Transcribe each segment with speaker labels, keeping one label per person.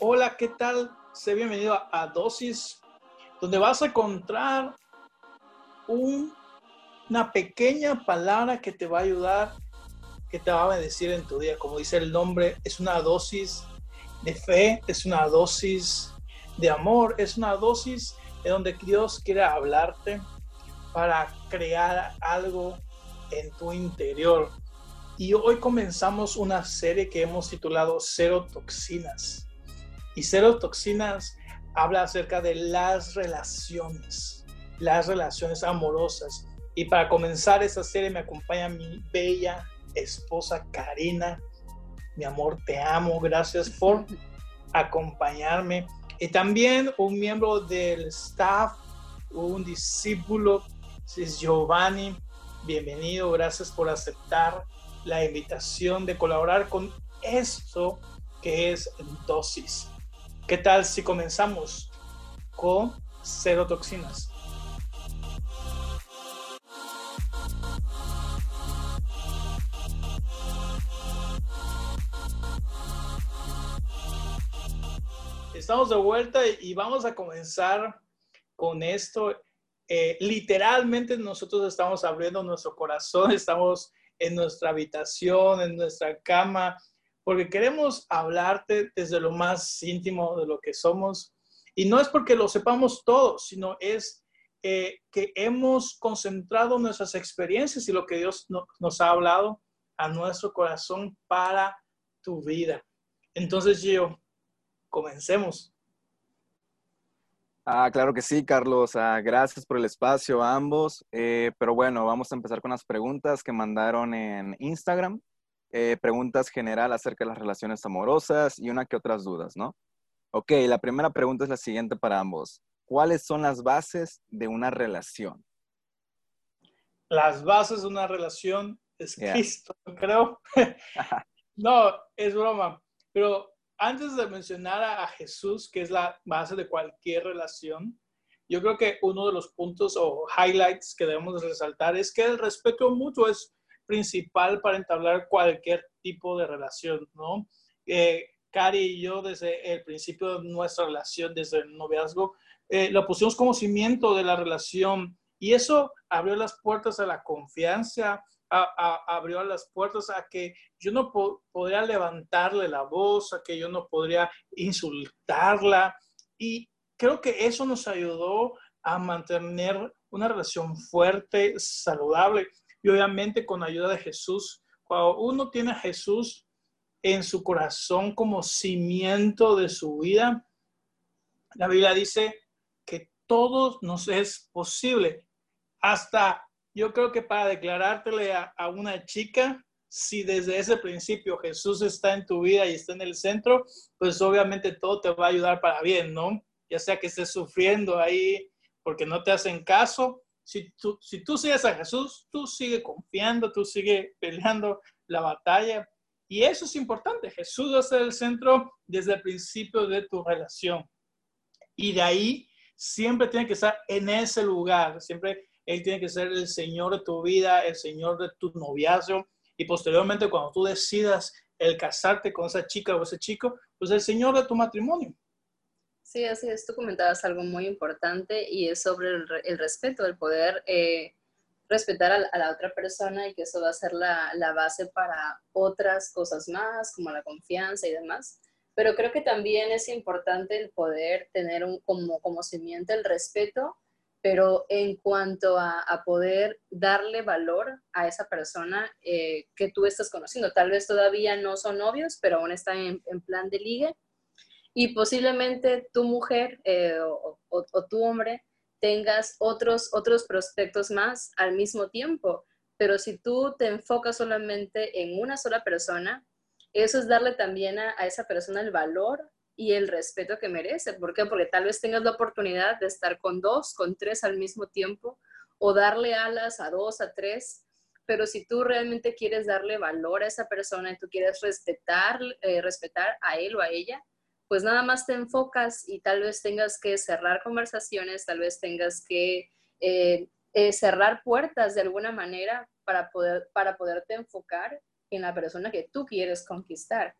Speaker 1: Hola, ¿qué tal? Sé bienvenido a Dosis, donde vas a encontrar una pequeña palabra que te va a ayudar, que te va a bendecir en tu día. Como dice el nombre, es una dosis de fe, es una dosis de amor, es una dosis de donde Dios quiere hablarte para crear algo en tu interior. Y hoy comenzamos una serie que hemos titulado Cero Toxinas. Y Cero Toxinas habla acerca de las relaciones, las relaciones amorosas. Y para comenzar esa serie me acompaña mi bella esposa Karina. Mi amor, te amo. Gracias por acompañarme. Y también un miembro del staff, un discípulo, es Giovanni. Bienvenido, gracias por aceptar la invitación de colaborar con esto que es dosis. ¿Qué tal si comenzamos con cero toxinas? Estamos de vuelta y vamos a comenzar con esto. Eh, literalmente nosotros estamos abriendo nuestro corazón, estamos en nuestra habitación, en nuestra cama, porque queremos hablarte desde lo más íntimo de lo que somos. Y no es porque lo sepamos todos, sino es eh, que hemos concentrado nuestras experiencias y lo que Dios nos ha hablado a nuestro corazón para tu vida. Entonces, yo, comencemos.
Speaker 2: Ah, claro que sí, Carlos. Ah, gracias por el espacio a ambos. Eh, pero bueno, vamos a empezar con las preguntas que mandaron en Instagram. Eh, preguntas general acerca de las relaciones amorosas y una que otras dudas, ¿no? Ok, la primera pregunta es la siguiente para ambos. ¿Cuáles son las bases de una relación?
Speaker 1: Las bases de una relación es Cristo, creo. no, es broma. Pero antes de mencionar a, Jesús, que es la base de cualquier relación, yo creo que uno de los puntos o highlights que debemos resaltar es que el respeto mutuo es principal para entablar cualquier tipo de relación, ¿no? Eh, Cari y yo desde el principio de nuestra relación, desde el noviazgo, eh, lo pusimos como cimiento de la relación y eso abrió las puertas a la confianza, abrió las puertas a que yo no podría levantarle la voz, a que yo no podría insultarla y creo que eso nos ayudó a mantener una relación fuerte, saludable y obviamente con ayuda de Jesús. Cuando uno tiene a Jesús en su corazón como cimiento de su vida, la Biblia dice que todo nos es posible. Hasta yo creo que para declarártele a, una chica, si desde ese principio Jesús está en tu vida y está en el centro, pues obviamente todo te va a ayudar para bien, ¿no? Ya sea que estés sufriendo ahí porque no te hacen caso si tú, si tú sigues a Jesús, tú sigue confiando, tú sigue peleando la batalla. Y eso es importante. Jesús va a ser el centro desde el principio de tu relación. Y de ahí siempre tiene que estar en ese lugar. Siempre Él tiene que ser el Señor de tu vida, el Señor de tu noviazgo. Y posteriormente, cuando tú decidas el casarte con esa chica o ese chico, pues el Señor de tu matrimonio.
Speaker 3: Sí, así es. Tú comentabas algo muy importante y es sobre el, respeto, el poder eh, respetar a, la otra persona y que eso va a ser la, base para otras cosas más, como la confianza y demás. Pero creo que también es importante el poder tener un, como, como cimiento el respeto, pero en cuanto a, poder darle valor a esa persona eh, que tú estás conociendo. Tal vez todavía no son novios, pero aún están en, plan de ligue y posiblemente tu mujer eh, o, tu hombre tengas otros, otros prospectos más al mismo tiempo. Pero si tú te enfocas solamente en una sola persona, eso es darle también a, esa persona el valor y el respeto que merece. ¿Por qué? Porque tal vez tengas la oportunidad de estar con dos, con tres al mismo tiempo o darle alas a dos, a tres. Pero si tú realmente quieres darle valor a esa persona y tú quieres respetar, eh, respetar a él o a ella, pues nada más te enfocas y tal vez tengas que cerrar conversaciones, tal vez tengas que eh, eh, cerrar puertas de alguna manera para, poder, para poderte enfocar en la persona que tú quieres conquistar.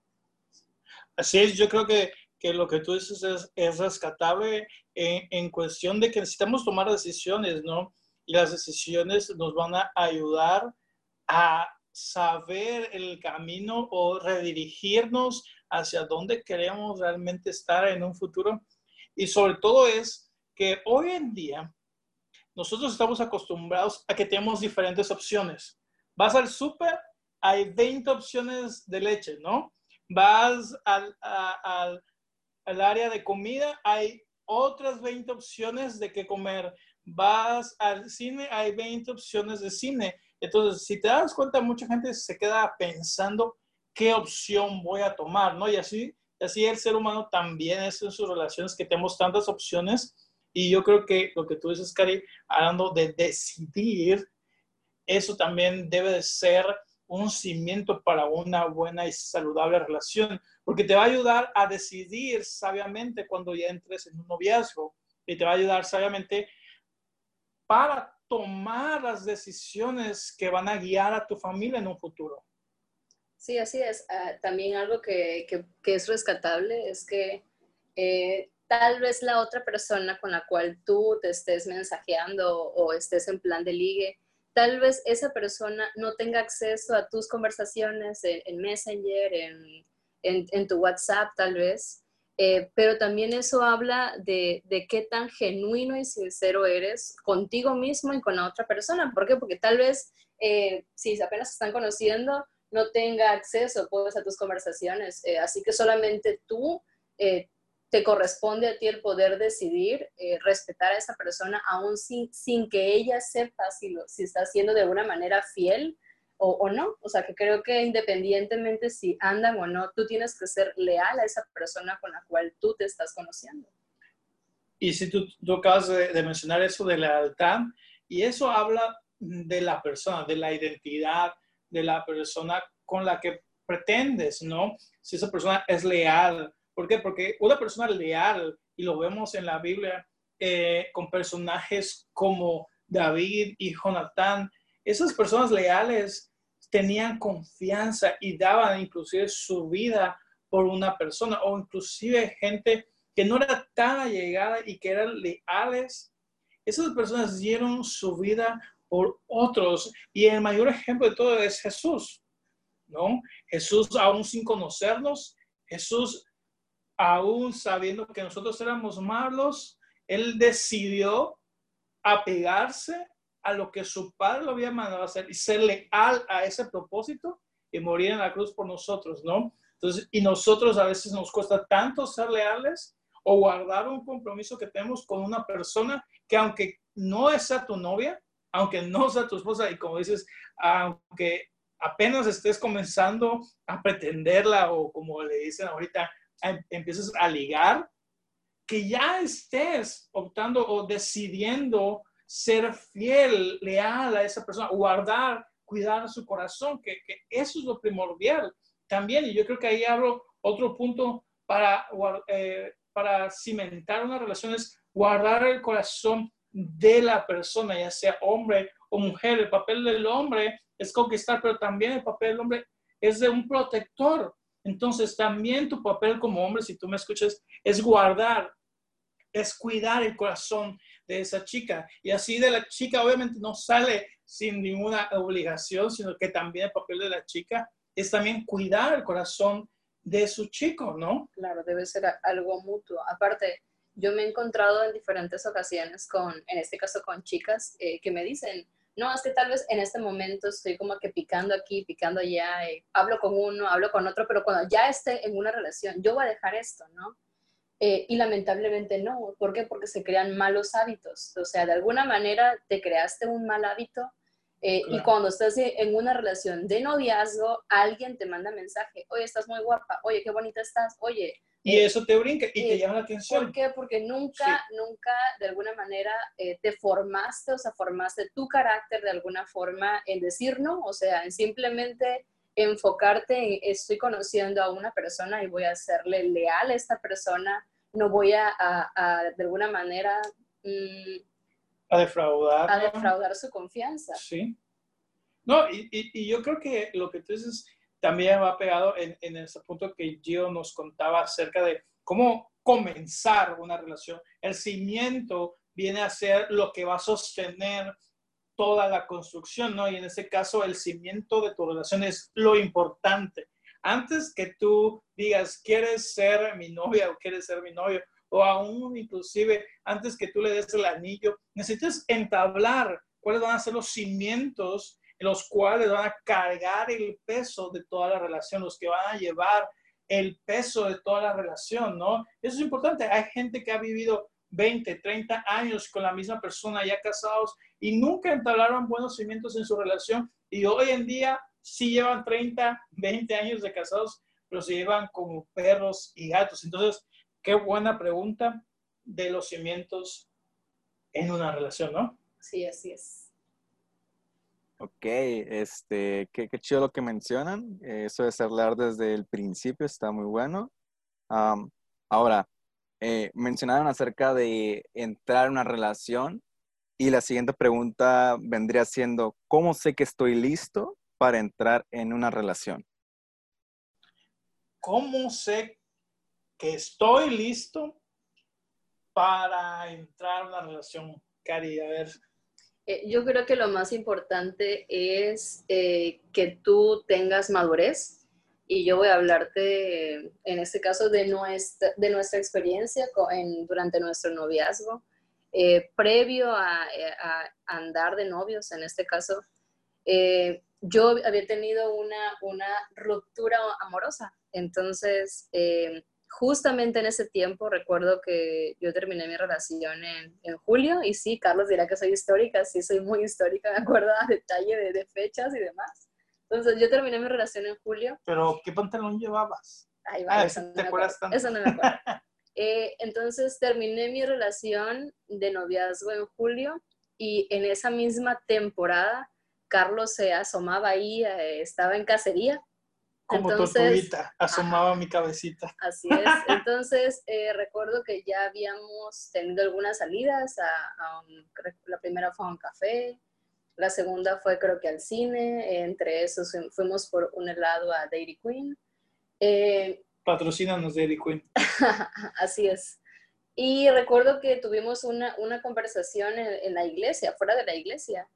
Speaker 1: Así es, yo creo que, que lo que tú dices es, es rescatable en, en, cuestión de que necesitamos tomar decisiones, ¿no? Y las decisiones nos van a ayudar a saber el camino o redirigirnos hacia dónde queremos realmente estar en un futuro. Y sobre todo es que hoy en día nosotros estamos acostumbrados a que tenemos diferentes opciones. Vas al súper, hay 20 opciones de leche, ¿no? Vas al, al, al área de comida, hay otras 20 opciones de qué comer. Vas al cine, hay 20 opciones de cine. Entonces, si te das cuenta, mucha gente se queda pensando qué opción voy a tomar, ¿no? Y así, así el ser humano también es en sus relaciones que tenemos tantas opciones. Y yo creo que lo que tú dices, Cari, hablando de decidir, eso también debe de ser un cimiento para una buena y saludable relación, porque te va a ayudar a decidir sabiamente cuando ya entres en un noviazgo y te va a ayudar sabiamente para tomar las decisiones que van a guiar a tu familia en un futuro.
Speaker 3: Sí, así es. Uh, también algo que, que, que, es rescatable es que eh, tal vez la otra persona con la cual tú te estés mensajeando o estés en plan de ligue, tal vez esa persona no tenga acceso a tus conversaciones en, en Messenger, en, en, en, tu WhatsApp tal vez, eh, pero también eso habla de, de, qué tan genuino y sincero eres contigo mismo y con la otra persona. ¿Por qué? Porque tal vez eh, si apenas se están conociendo, no tenga acceso pues, a tus conversaciones. Eh, así que solamente tú eh, te corresponde a ti el poder decidir eh, respetar a esa persona, aún sin, sin que ella sepa si, lo, si está siendo de alguna manera fiel o, o, no. O sea, que creo que independientemente si andan o no, tú tienes que ser leal a esa persona con la cual tú te estás conociendo.
Speaker 1: Y si tú, tú acabas de, de mencionar eso de lealtad, y eso habla de la persona, de la identidad de la persona con la que pretendes, ¿no? Si esa persona es leal. ¿Por qué? Porque una persona leal, y lo vemos en la Biblia, eh, con personajes como David y Jonatán, esas personas leales tenían confianza y daban inclusive su vida por una persona o inclusive gente que no era tan allegada y que eran leales. Esas personas dieron su vida por otros y el mayor ejemplo de todo es Jesús, ¿no? Jesús aún sin conocernos, Jesús aún sabiendo que nosotros éramos malos, él decidió apegarse a lo que su padre lo había mandado a hacer y ser leal a ese propósito y morir en la cruz por nosotros, ¿no? Entonces, y nosotros a veces nos cuesta tanto ser leales o guardar un compromiso que tenemos con una persona que aunque no sea tu novia, aunque no sea tu esposa y como dices, aunque apenas estés comenzando a pretenderla o como le dicen ahorita, empieces a ligar, que ya estés optando o decidiendo ser fiel, leal a esa persona, guardar, cuidar su corazón, que, que eso es lo primordial también. Y yo creo que ahí abro otro punto para, eh, para cimentar una relación, es guardar el corazón de la persona, ya sea hombre o mujer. El papel del hombre es conquistar, pero también el papel del hombre es de un protector. Entonces, también tu papel como hombre, si tú me escuchas, es guardar, es cuidar el corazón de esa chica. Y así de la chica, obviamente, no sale sin ninguna obligación, sino que también el papel de la chica es también cuidar el corazón de su chico, ¿no?
Speaker 3: Claro, debe ser algo mutuo. Aparte, yo me he encontrado en diferentes ocasiones con, en este caso con chicas eh, que me dicen, no, es que tal vez en este momento estoy como que picando aquí, picando allá, eh, hablo con uno, hablo con otro, pero cuando ya esté en una relación, yo voy a dejar esto, ¿no? Eh, y lamentablemente no. ¿Por qué? Porque se crean malos hábitos. O sea, de alguna manera te creaste un mal hábito eh, claro. y cuando estás en una relación de noviazgo, alguien te manda mensaje, oye, estás muy guapa, oye, qué bonita estás, oye,
Speaker 1: y eh, eso te brinca y te llama la atención.
Speaker 3: ¿Por qué? Porque nunca, sí. nunca de alguna manera eh, te formaste, o sea, formaste tu carácter de alguna forma en decir no, o sea, en simplemente enfocarte en estoy conociendo a una persona y voy a serle leal a esta persona, no voy a, a, a de alguna manera...
Speaker 1: Mmm, a defraudar.
Speaker 3: A defraudar su confianza.
Speaker 1: Sí. No, y, yo creo que lo que tú dices también va pegado en, en ese punto que Gio nos contaba acerca de cómo comenzar una relación. El cimiento viene a ser lo que va a sostener toda la construcción, ¿no? Y en ese caso, el cimiento de tu relación es lo importante. Antes que tú digas, ¿quieres ser mi novia o quieres ser mi novio? O aún inclusive, antes que tú le des el anillo, necesitas entablar cuáles van a ser los cimientos en los cuales van a cargar el peso de toda la relación, los que van a llevar el peso de toda la relación, ¿no? Eso es importante. Hay gente que ha vivido 20, 30 años con la misma persona, ya casados, y nunca entablaron buenos cimientos en su relación. Y hoy en día sí llevan 30, 20 años de casados, pero se llevan como perros y gatos. Entonces, qué buena pregunta de los cimientos en una relación, ¿no?
Speaker 3: Sí, así es.
Speaker 2: Ok, este, qué, chido lo que mencionan. Eso de hablar desde el principio está muy bueno. ahora, eh, mencionaron acerca de entrar en una relación y la siguiente pregunta vendría siendo, ¿cómo sé que estoy listo para entrar en una relación?
Speaker 1: ¿Cómo sé que estoy listo para entrar en una relación? Cari, a ver.
Speaker 3: Eh, yo creo que lo más importante es eh, que tú tengas madurez y yo voy a hablarte, en este caso, de nuestra, de nuestra experiencia durante nuestro noviazgo. Eh, previo a, andar de novios, en este caso, eh, yo había tenido una, una ruptura amorosa. Entonces, eh, justamente en ese tiempo, recuerdo que yo terminé mi relación en, en, julio, y sí, Carlos dirá que soy histórica, sí, soy muy histórica, me acuerdo a detalle de, de fechas y demás. Entonces yo terminé mi relación en julio.
Speaker 1: ¿Pero qué pantalón llevabas?
Speaker 3: Ahí va, ah, eso no me acuerdo. Eh, entonces terminé mi relación de noviazgo en julio y en esa misma temporada Carlos se asomaba ahí, eh, estaba en cacería.
Speaker 1: Como Entonces, asomaba mi cabecita.
Speaker 3: Así es. Entonces, eh, recuerdo que ya habíamos tenido algunas salidas. A, la primera fue a un café, la segunda fue creo que al cine, entre esos fuimos por un helado a Dairy Queen.
Speaker 1: Eh, Patrocínanos Dairy Queen.
Speaker 3: así es. Y recuerdo que tuvimos una, una conversación en, la iglesia, fuera de la iglesia.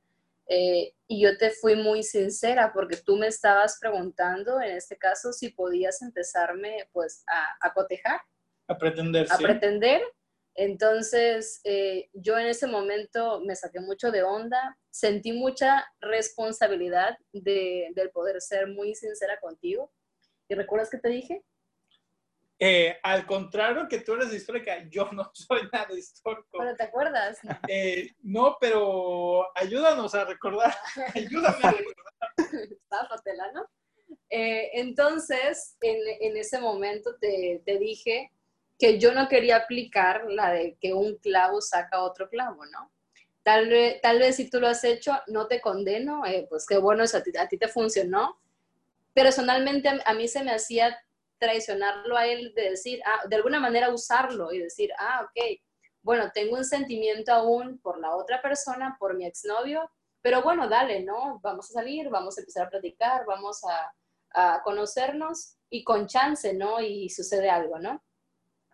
Speaker 3: Eh, y yo te fui muy sincera porque tú me estabas preguntando, en este caso, si podías empezarme pues a, a cotejar.
Speaker 1: A pretender.
Speaker 3: A pretender entonces, eh, yo en ese momento me saqué mucho de onda, sentí mucha responsabilidad de, del poder ser muy sincera contigo. ¿Y recuerdas qué te dije?
Speaker 1: Eh, al contrario que tú eres histórica, yo no soy nada histórico.
Speaker 3: ¿Pero te acuerdas?
Speaker 1: Eh, no, pero ayúdanos a recordar. Ayúdame a recordar.
Speaker 3: Está ¿no? entonces, en, en, ese momento te, te dije que yo no quería aplicar la de que un clavo saca otro clavo, ¿no? Tal vez, tal vez si tú lo has hecho, no te condeno, eh, pues qué bueno, a ti, a ti te funcionó. Personalmente a, mí se me hacía traicionarlo a él de decir, ah, de alguna manera usarlo y decir, ah, ok, bueno, tengo un sentimiento aún por la otra persona, por mi exnovio, pero bueno, dale, ¿no? Vamos a salir, vamos a empezar a platicar, vamos a, a conocernos y con chance, ¿no? Y sucede algo, ¿no?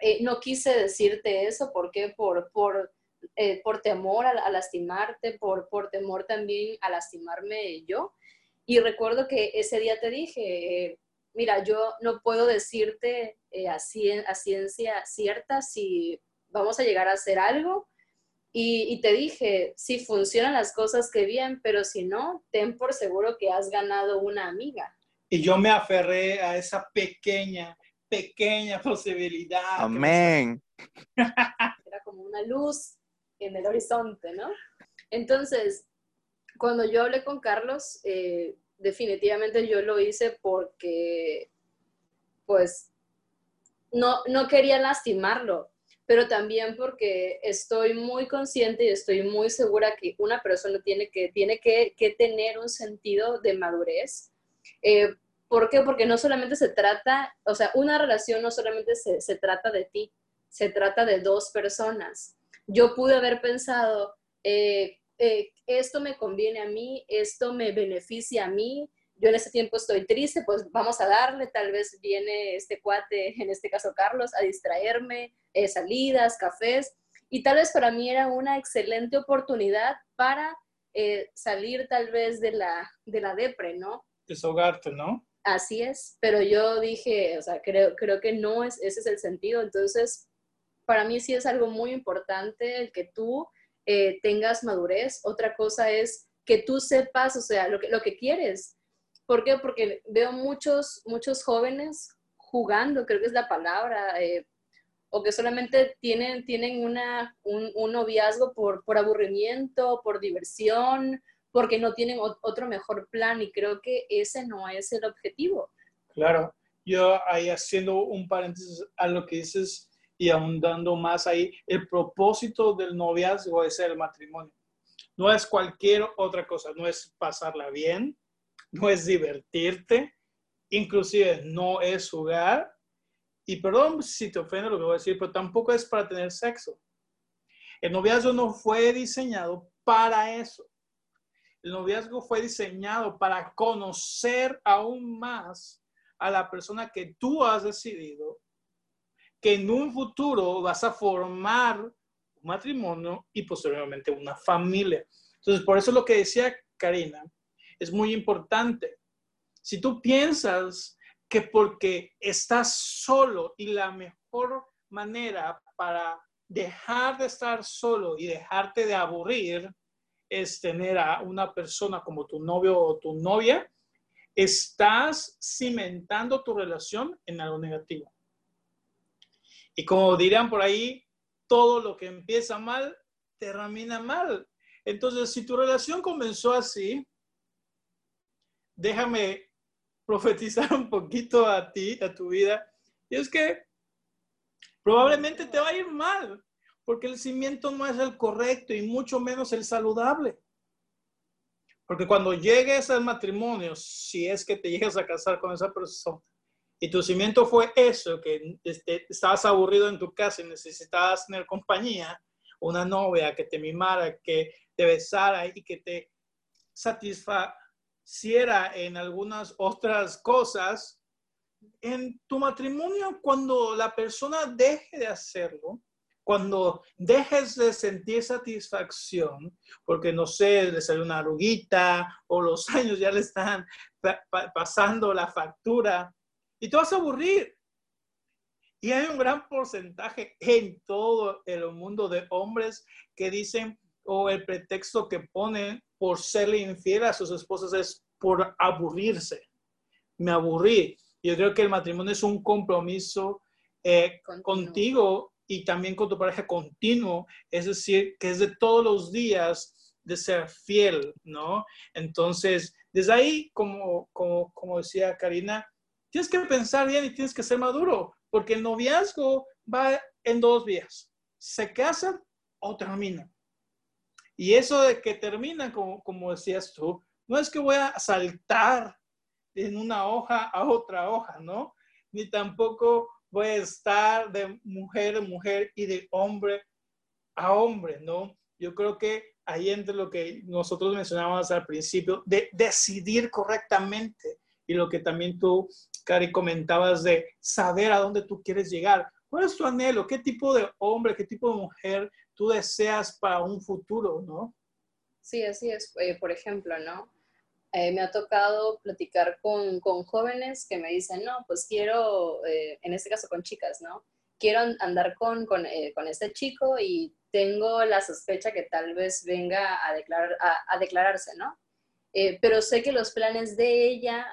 Speaker 3: Eh, no quise decirte eso, ¿por qué? Por, por, eh, por temor a, lastimarte, por, por temor también a lastimarme yo. Y recuerdo que ese día te dije, eh, mira, yo no puedo decirte a, a, ciencia cierta si vamos a llegar a hacer algo. Y, y, te dije, si funcionan las cosas, que bien, pero si no, ten por seguro que has ganado una amiga.
Speaker 1: Y yo me aferré a esa pequeña pequeña posibilidad.
Speaker 2: Amén.
Speaker 3: Era como una luz en el horizonte, ¿no? Entonces, cuando yo hablé con Carlos, eh, definitivamente yo lo hice porque, pues, no, no quería lastimarlo, pero también porque estoy muy consciente y estoy muy segura que una persona tiene que, tiene que, que tener un sentido de madurez. Eh, ¿Por qué? Porque no solamente se trata, o sea, una relación no solamente se, se trata de ti, se trata de dos personas. Yo pude haber pensado, eh, eh, esto me conviene a mí, esto me beneficia a mí, yo en ese tiempo estoy triste, pues vamos a darle, tal vez viene este cuate, en este caso Carlos, a distraerme, eh, salidas, cafés, y tal vez para mí era una excelente oportunidad para eh, salir tal vez de la, de la depre, ¿no?
Speaker 1: Desahogarte, ¿no?
Speaker 3: Así es, pero yo dije, o sea, creo, creo que no es, ese es el sentido, entonces para mí sí es algo muy importante el que tú eh, tengas madurez. Otra cosa es que tú sepas, o sea, lo que, lo que quieres. ¿Por qué? Porque veo muchos, muchos jóvenes jugando, creo que es la palabra, eh, o que solamente tienen, tienen una, un, un noviazgo por, por aburrimiento, por diversión, porque no tienen otro mejor plan y creo que ese no es el objetivo.
Speaker 1: Claro, yo ahí haciendo un paréntesis a lo que dices, y ahondando más ahí, el propósito del noviazgo es el matrimonio. No es cualquier otra cosa, no es pasarla bien, no es divertirte, inclusive no es jugar. Y perdón si te ofende lo que voy a decir, pero tampoco es para tener sexo. El noviazgo no fue diseñado para eso. El noviazgo fue diseñado para conocer aún más a la persona que tú has decidido que en un futuro vas a formar un matrimonio y posteriormente una familia. Entonces, por eso lo que decía Karina es muy importante. Si tú piensas que porque estás solo y la mejor manera para dejar de estar solo y dejarte de aburrir es tener a una persona como tu novio o tu novia, estás cimentando tu relación en algo negativo. Y como dirían por ahí, todo lo que empieza mal termina mal. Entonces, si tu relación comenzó así, déjame profetizar un poquito a ti, a tu vida. Y es que probablemente te va a ir mal, porque el cimiento no es el correcto y mucho menos el saludable. Porque cuando llegues al matrimonio, si es que te llegas a casar con esa persona, y tu cimiento fue eso, que este, estabas aburrido en tu casa y necesitabas tener compañía, una novia que te mimara, que te besara y que te satisfaciera en algunas otras cosas, en tu matrimonio, cuando la persona deje de hacerlo, cuando dejes de sentir satisfacción, porque no sé, le sale una arruguita o los años ya le están pasando la factura, y te vas a aburrir. Y hay un gran porcentaje en todo el mundo de hombres que dicen, o el pretexto que ponen por serle infiel a sus esposas es por aburrirse. Me aburrí. Yo creo que el matrimonio es un compromiso eh, contigo y también con tu pareja continuo, es decir, que es de todos los días de ser fiel, ¿no? Entonces, desde ahí, como, como, como decía Karina, tienes que pensar bien y tienes que ser maduro, porque el noviazgo va en dos vías. Se casan o terminan. Y eso de que terminan, como, como decías tú, no es que voy a saltar en una hoja a otra hoja, ¿no? Ni tampoco voy a estar de mujer a mujer y de hombre a hombre, ¿no? Yo creo que ahí entre lo que nosotros mencionábamos al principio, de decidir correctamente y lo que también tú Cari, comentabas de saber a dónde tú quieres llegar. ¿Cuál es tu anhelo? ¿Qué tipo de hombre, qué tipo de mujer tú deseas para un futuro, no?
Speaker 3: Sí, así es. Eh, por ejemplo, ¿no? Eh, me ha tocado platicar con, con, jóvenes que me dicen, no, pues quiero, eh, en este caso con chicas, ¿no? Quiero andar con, con, con, este chico y tengo la sospecha que tal vez venga a, declarar, a, a declararse, ¿no? Pero sé que los planes de ella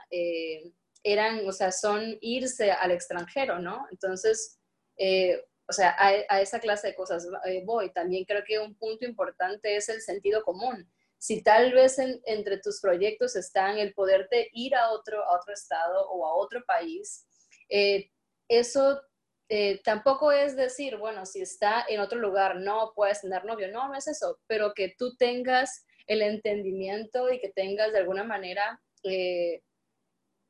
Speaker 3: eran, o sea, son irse al extranjero, ¿no? Entonces, eh, o sea, a, esa clase de cosas eh, voy. También creo que un punto importante es el sentido común. Si tal vez entre tus proyectos están el poderte ir a otro, a otro estado o a otro país, eh, eso tampoco es decir, bueno, si está en otro lugar, no puedes tener novio. No, no es eso, pero que tú tengas el entendimiento y que tengas de alguna manera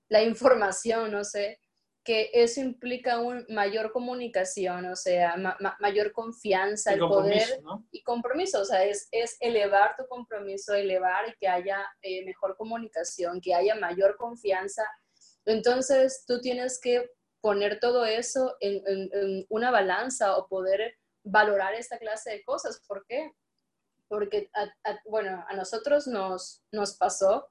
Speaker 3: la información, no sé, que eso implica una mayor comunicación, o sea, mayor confianza, el poder y compromiso, o sea, es, es, elevar tu compromiso, elevar y que haya eh, mejor comunicación, que haya mayor confianza. Entonces, tú tienes que poner todo eso en, una balanza o poder valorar esta clase de cosas. ¿Por qué? Porque, bueno, a nosotros nos, nos pasó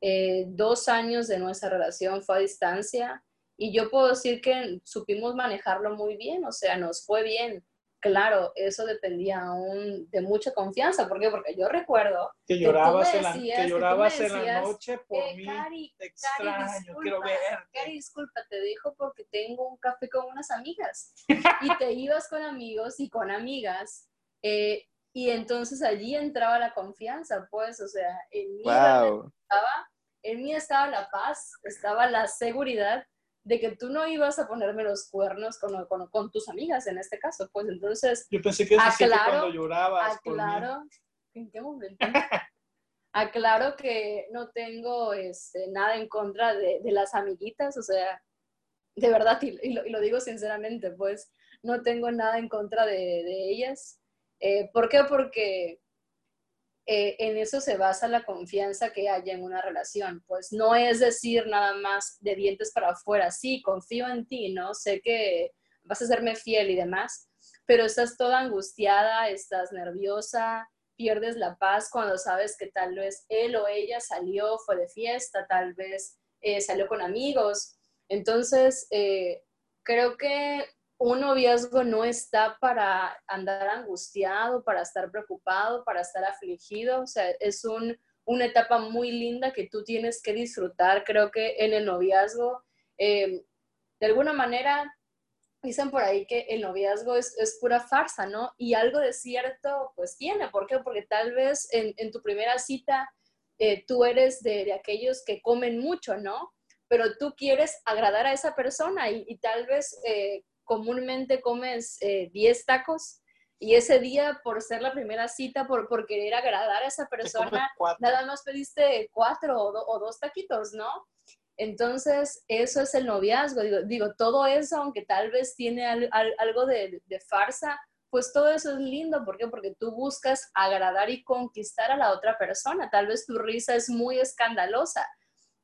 Speaker 3: eh, dos años de nuestra relación fue a distancia y yo puedo decir que supimos manejarlo muy bien, o sea, nos fue bien. Claro, eso dependía aún de mucha confianza. ¿Por qué? Porque yo recuerdo
Speaker 1: que llorabas, en, la, que llorabas en la noche por eh, mí. Cari, extraño,
Speaker 3: disculpa, quiero ver. Cari, disculpa, te dijo porque tengo un café con unas amigas. y te ibas con amigos y con amigas. Eh, y entonces allí entraba la confianza, pues, o sea, en mí, estaba, en mí estaba la paz, estaba la seguridad de que tú no ibas a ponerme los cuernos con, con, con tus amigas en este caso, pues entonces...
Speaker 1: Yo pensé que eso cuando llorabas.
Speaker 3: Aclaro, ¿en qué momento? aclaro que no tengo este, nada en contra de, de, las amiguitas, o sea, de verdad, y, lo, y, lo, digo sinceramente, pues no tengo nada en contra de, de ellas. Eh, ¿Por qué? Porque eh, en eso se basa la confianza que haya en una relación. Pues no es decir nada más de dientes para afuera, sí, confío en ti, ¿no? Sé que vas a serme fiel y demás, pero estás toda angustiada, estás nerviosa, pierdes la paz cuando sabes que tal vez él o ella salió, fue de fiesta, tal vez eh, salió con amigos. Entonces, creo que un noviazgo no está para andar angustiado, para estar preocupado, para estar afligido. O sea, es una etapa muy linda que tú tienes que disfrutar. Creo que en el noviazgo, em, de alguna manera, dicen por ahí que el noviazgo es, pura farsa, ¿no? Y algo de cierto, pues tiene. ¿Por qué? Porque tal vez en, tu primera cita eh, tú eres de, aquellos que comen mucho, ¿no? Pero tú quieres agradar a esa persona y, tal vez eh, comúnmente comes 10 eh, tacos y ese día, por ser la primera cita, por, por querer agradar a esa persona, nada más pediste cuatro o, dos taquitos, ¿no? Entonces, eso es el noviazgo. Digo, digo todo eso, aunque tal vez tiene algo de, de, farsa, pues todo eso es lindo. ¿Por qué? Porque tú buscas agradar y conquistar a la otra persona. Tal vez tu risa es muy escandalosa,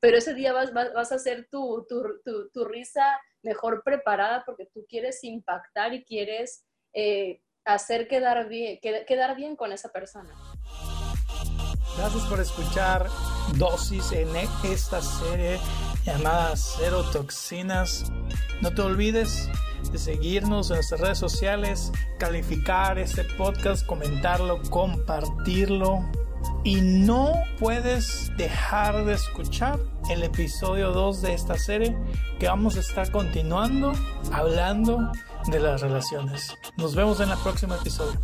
Speaker 3: pero ese día vas, vas, a hacer tu, tu, tu, tu risa mejor preparada porque tú quieres impactar y quieres eh, hacer quedar bien, quedar bien con esa persona.
Speaker 1: Gracias por escuchar Dosis en esta serie llamada Cero Toxinas. No te olvides de seguirnos en nuestras redes sociales, calificar este podcast, comentarlo, compartirlo. Y no puedes dejar de escuchar el episodio 2 de esta serie que vamos a estar continuando hablando de las relaciones. Nos vemos en el próximo episodio.